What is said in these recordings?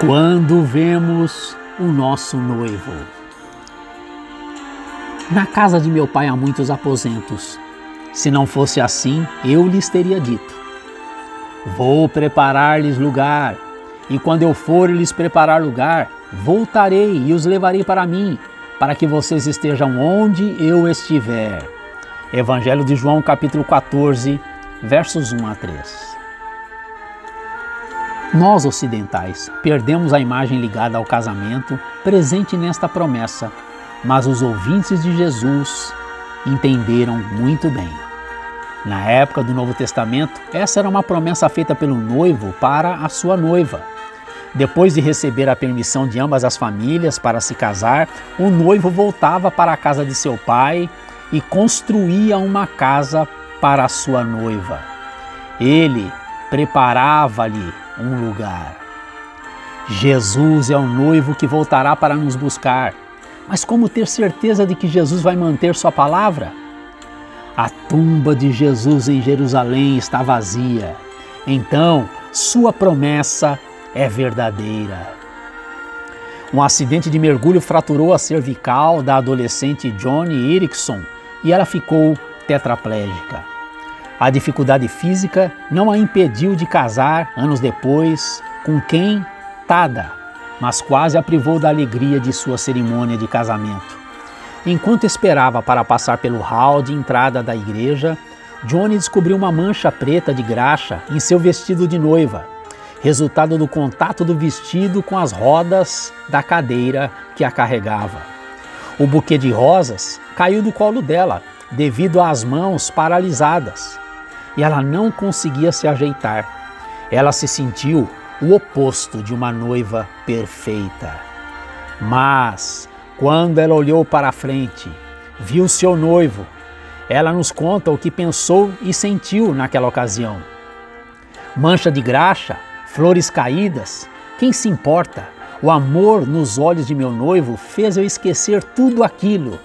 Quando vemos o nosso noivo. Na casa de meu pai há muitos aposentos. Se não fosse assim, eu lhes teria dito: Vou preparar-lhes lugar, e quando eu for lhes preparar lugar, voltarei e os levarei para mim, para que vocês estejam onde eu estiver. Evangelho de João, capítulo 14, versos 1 a 3. Nós ocidentais perdemos a imagem ligada ao casamento presente nesta promessa, mas os ouvintes de Jesus entenderam muito bem. Na época do Novo Testamento, essa era uma promessa feita pelo noivo para a sua noiva. Depois de receber a permissão de ambas as famílias para se casar, o noivo voltava para a casa de seu pai e construía uma casa para a sua noiva. Ele preparava-lhe um lugar. Jesus é o noivo que voltará para nos buscar. Mas como ter certeza de que Jesus vai manter sua palavra? A tumba de Jesus em Jerusalém está vazia. Então, sua promessa é verdadeira. Um acidente de mergulho fraturou a cervical da adolescente Johnny Erickson e ela ficou tetraplégica. A dificuldade física não a impediu de casar anos depois com quem? Tada, mas quase a privou da alegria de sua cerimônia de casamento. Enquanto esperava para passar pelo hall de entrada da igreja, Johnny descobriu uma mancha preta de graxa em seu vestido de noiva, resultado do contato do vestido com as rodas da cadeira que a carregava. O buquê de rosas caiu do colo dela devido às mãos paralisadas e ela não conseguia se ajeitar. Ela se sentiu o oposto de uma noiva perfeita. Mas, quando ela olhou para a frente, viu seu noivo, ela nos conta o que pensou e sentiu naquela ocasião. Mancha de graxa, flores caídas, quem se importa? O amor nos olhos de meu noivo fez eu esquecer tudo aquilo.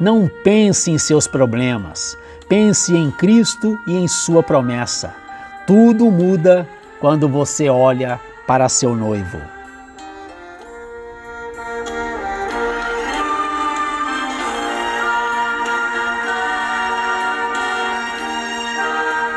Não pense em seus problemas, Pense em Cristo e em Sua promessa. Tudo muda quando você olha para seu noivo.